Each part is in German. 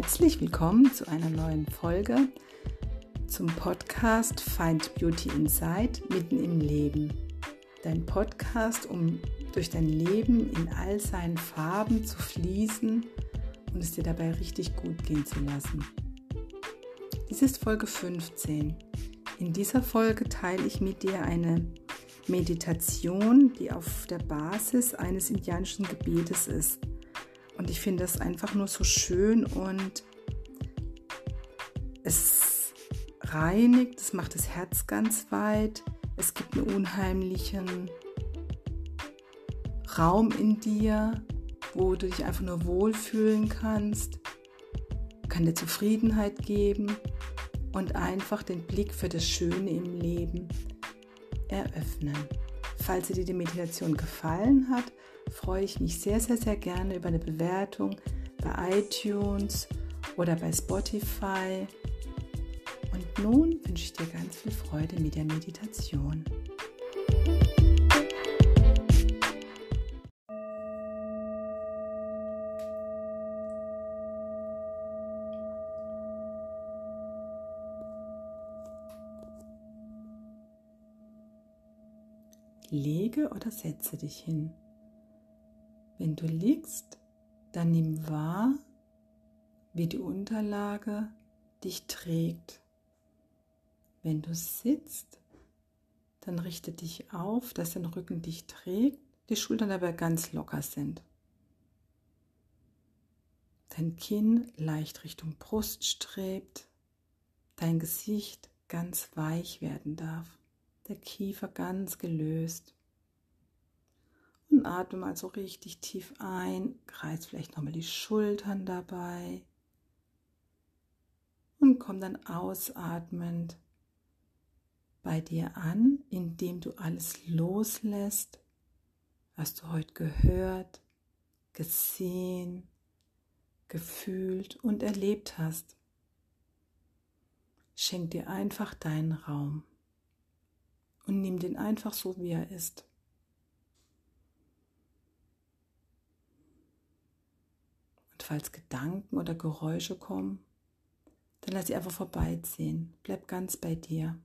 Herzlich willkommen zu einer neuen Folge zum Podcast Find Beauty Inside mitten im Leben. Dein Podcast, um durch dein Leben in all seinen Farben zu fließen und es dir dabei richtig gut gehen zu lassen. Dies ist Folge 15. In dieser Folge teile ich mit dir eine Meditation, die auf der Basis eines indianischen Gebetes ist. Und ich finde das einfach nur so schön und es reinigt, es macht das Herz ganz weit. Es gibt einen unheimlichen Raum in dir, wo du dich einfach nur wohlfühlen kannst, kann dir Zufriedenheit geben und einfach den Blick für das Schöne im Leben eröffnen. Falls dir die Meditation gefallen hat, freue ich mich sehr, sehr, sehr gerne über eine Bewertung bei iTunes oder bei Spotify. Und nun wünsche ich dir ganz viel Freude mit der Meditation. Lege oder setze dich hin. Wenn du liegst, dann nimm wahr, wie die Unterlage dich trägt. Wenn du sitzt, dann richte dich auf, dass dein Rücken dich trägt, die Schultern aber ganz locker sind. Dein Kinn leicht Richtung Brust strebt, dein Gesicht ganz weich werden darf der Kiefer ganz gelöst. Und atme mal so richtig tief ein, kreis vielleicht nochmal die Schultern dabei und komm dann ausatmend bei dir an, indem du alles loslässt, was du heute gehört, gesehen, gefühlt und erlebt hast. Schenk dir einfach deinen Raum und nimm den einfach so, wie er ist. Und falls Gedanken oder Geräusche kommen, dann lass sie einfach vorbeiziehen. Bleib ganz bei dir.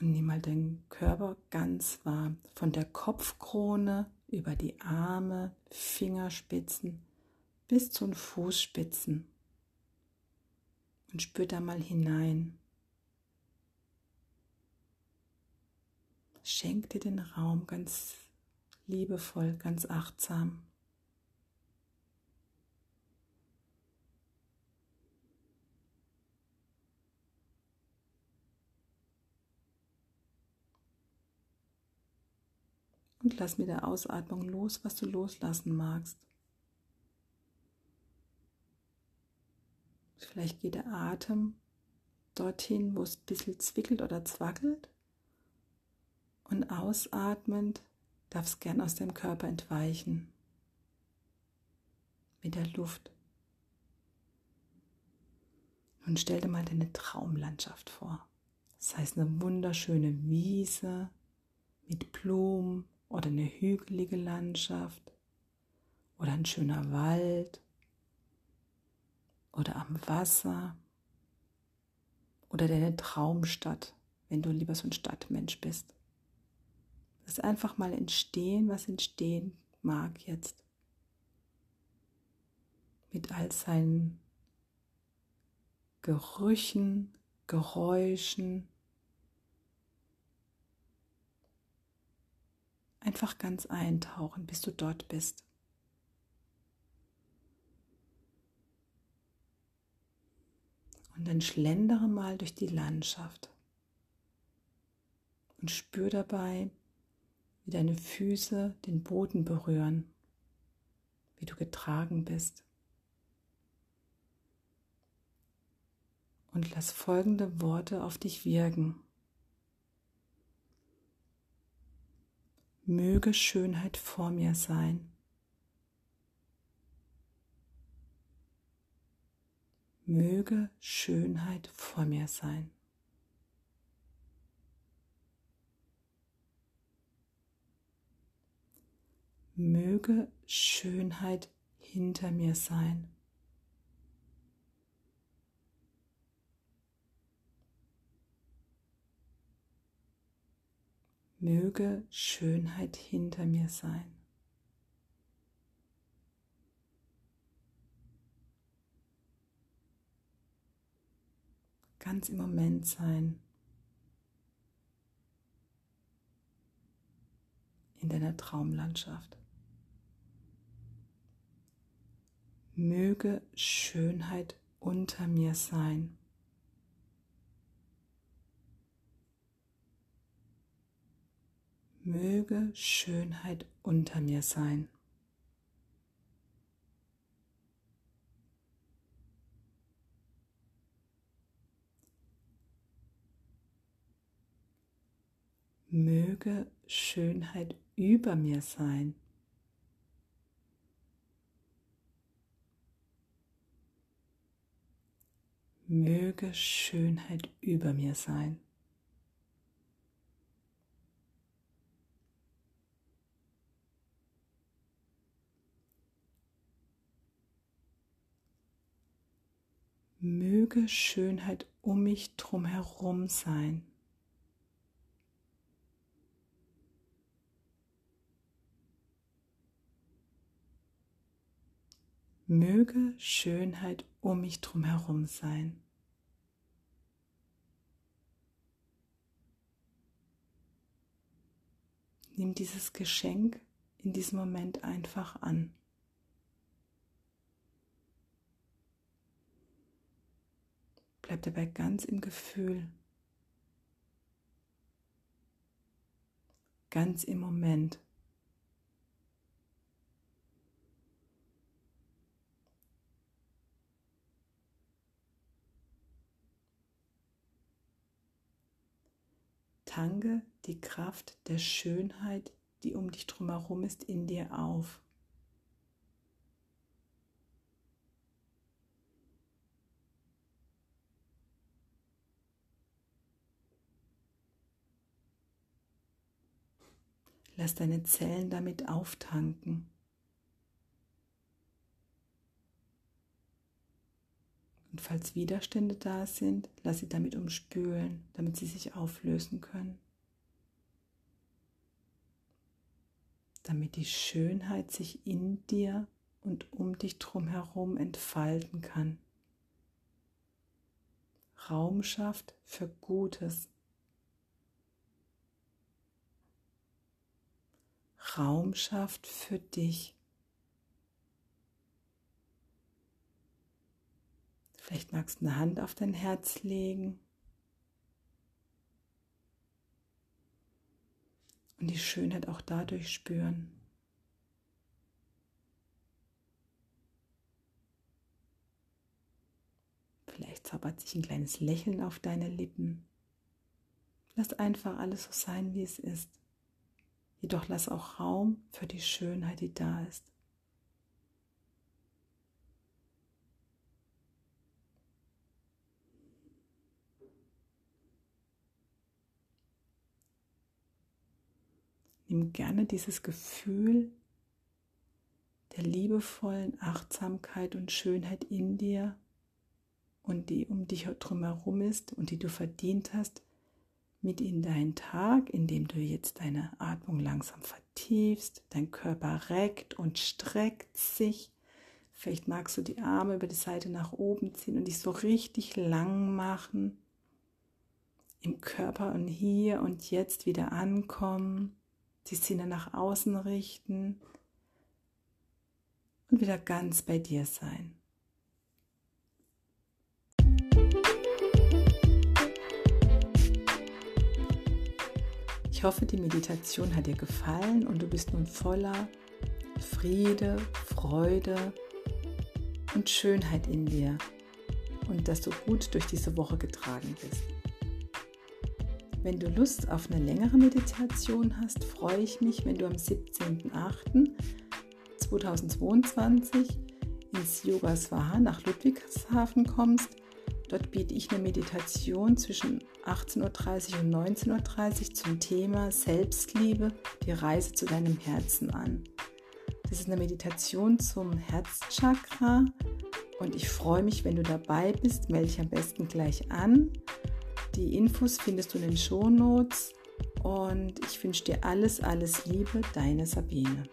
Und nimm mal deinen Körper ganz wahr. Von der Kopfkrone über die Arme, Fingerspitzen bis zu den Fußspitzen und spür da mal hinein. Schenk dir den Raum ganz liebevoll, ganz achtsam. Und lass mit der Ausatmung los, was du loslassen magst. Vielleicht geht der Atem dorthin, wo es ein bisschen zwickelt oder zwackelt. Und ausatmend darf es gern aus deinem Körper entweichen. Mit der Luft. Und stell dir mal deine Traumlandschaft vor. Das heißt eine wunderschöne Wiese mit Blumen oder eine hügelige Landschaft oder ein schöner Wald oder am Wasser oder deine Traumstadt, wenn du lieber so ein Stadtmensch bist. Lass einfach mal entstehen, was entstehen mag jetzt. Mit all seinen Gerüchen, Geräuschen. Einfach ganz eintauchen, bis du dort bist. Und dann schlendere mal durch die Landschaft und spür dabei, wie deine Füße den Boden berühren, wie du getragen bist. Und lass folgende Worte auf dich wirken. Möge Schönheit vor mir sein. Möge Schönheit vor mir sein. Möge Schönheit hinter mir sein. Möge Schönheit hinter mir sein. Ganz im Moment sein. In deiner Traumlandschaft. Möge Schönheit unter mir sein. Möge Schönheit unter mir sein. Möge Schönheit über mir sein. Möge Schönheit über mir sein. Möge Schönheit um mich drumherum sein. Möge Schönheit um mich drumherum sein. Nimm dieses Geschenk in diesem Moment einfach an. Bleib dabei ganz im Gefühl, ganz im Moment. Tange die Kraft der Schönheit, die um dich drumherum ist, in dir auf. Lass deine Zellen damit auftanken. Und falls Widerstände da sind, lass sie damit umspülen, damit sie sich auflösen können. Damit die Schönheit sich in dir und um dich drumherum entfalten kann. Raum schafft für Gutes, Raum schafft für dich. Vielleicht magst du eine Hand auf dein Herz legen und die Schönheit auch dadurch spüren. Vielleicht zaubert sich ein kleines Lächeln auf deine Lippen. Lass einfach alles so sein, wie es ist. Jedoch lass auch Raum für die Schönheit, die da ist. Nimm gerne dieses Gefühl der liebevollen Achtsamkeit und Schönheit in dir und die um dich drumherum ist und die du verdient hast, mit in deinen Tag, indem du jetzt deine Atmung langsam vertiefst, dein Körper reckt und streckt sich. Vielleicht magst du die Arme über die Seite nach oben ziehen und dich so richtig lang machen. Im Körper und hier und jetzt wieder ankommen, die Sinne nach außen richten und wieder ganz bei dir sein. Ich hoffe, die Meditation hat dir gefallen und du bist nun voller Friede, Freude und Schönheit in dir und dass du gut durch diese Woche getragen bist. Wenn du Lust auf eine längere Meditation hast, freue ich mich, wenn du am 17.08.2022 ins Yoga Swaha nach Ludwigshafen kommst Dort biete ich eine Meditation zwischen 18.30 Uhr und 19.30 Uhr zum Thema Selbstliebe, die Reise zu deinem Herzen an. Das ist eine Meditation zum Herzchakra und ich freue mich, wenn du dabei bist. Melde dich am besten gleich an. Die Infos findest du in den Shownotes und ich wünsche dir alles, alles Liebe, deine Sabine.